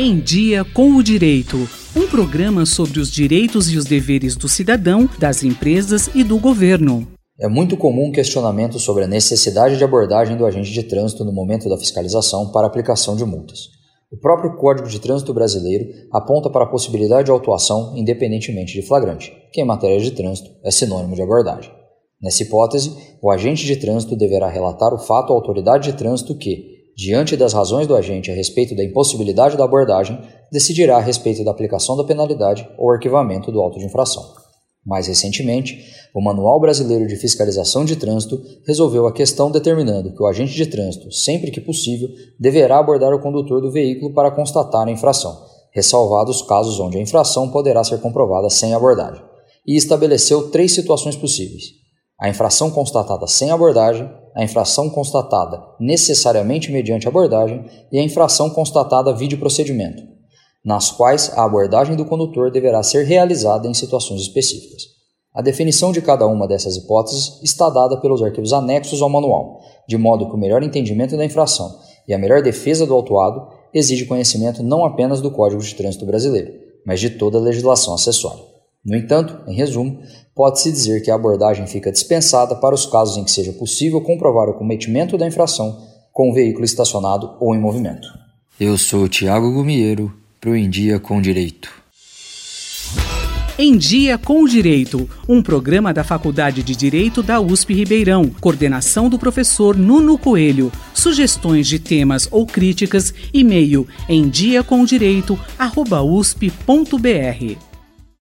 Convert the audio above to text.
Em Dia com o Direito. Um programa sobre os direitos e os deveres do cidadão, das empresas e do governo. É muito comum questionamento sobre a necessidade de abordagem do agente de trânsito no momento da fiscalização para aplicação de multas. O próprio Código de Trânsito Brasileiro aponta para a possibilidade de autuação independentemente de flagrante, que em matéria de trânsito é sinônimo de abordagem. Nessa hipótese, o agente de trânsito deverá relatar o fato à autoridade de trânsito que, diante das razões do agente a respeito da impossibilidade da abordagem, decidirá a respeito da aplicação da penalidade ou arquivamento do auto de infração. Mais recentemente, o Manual Brasileiro de Fiscalização de Trânsito resolveu a questão determinando que o agente de trânsito, sempre que possível, deverá abordar o condutor do veículo para constatar a infração, ressalvados casos onde a infração poderá ser comprovada sem abordagem, e estabeleceu três situações possíveis: a infração constatada sem abordagem, a infração constatada necessariamente mediante abordagem e a infração constatada vide procedimento, nas quais a abordagem do condutor deverá ser realizada em situações específicas. A definição de cada uma dessas hipóteses está dada pelos arquivos anexos ao manual, de modo que o melhor entendimento da infração e a melhor defesa do autuado exige conhecimento não apenas do Código de Trânsito Brasileiro, mas de toda a legislação acessória. No entanto, em resumo, pode-se dizer que a abordagem fica dispensada para os casos em que seja possível comprovar o cometimento da infração com o veículo estacionado ou em movimento. Eu sou Tiago Gumieiro, pro Em Dia com Direito. Em Dia com o Direito, um programa da Faculdade de Direito da USP Ribeirão, coordenação do professor Nuno Coelho. Sugestões de temas ou críticas, e-mail em diacomdireito@usp.br.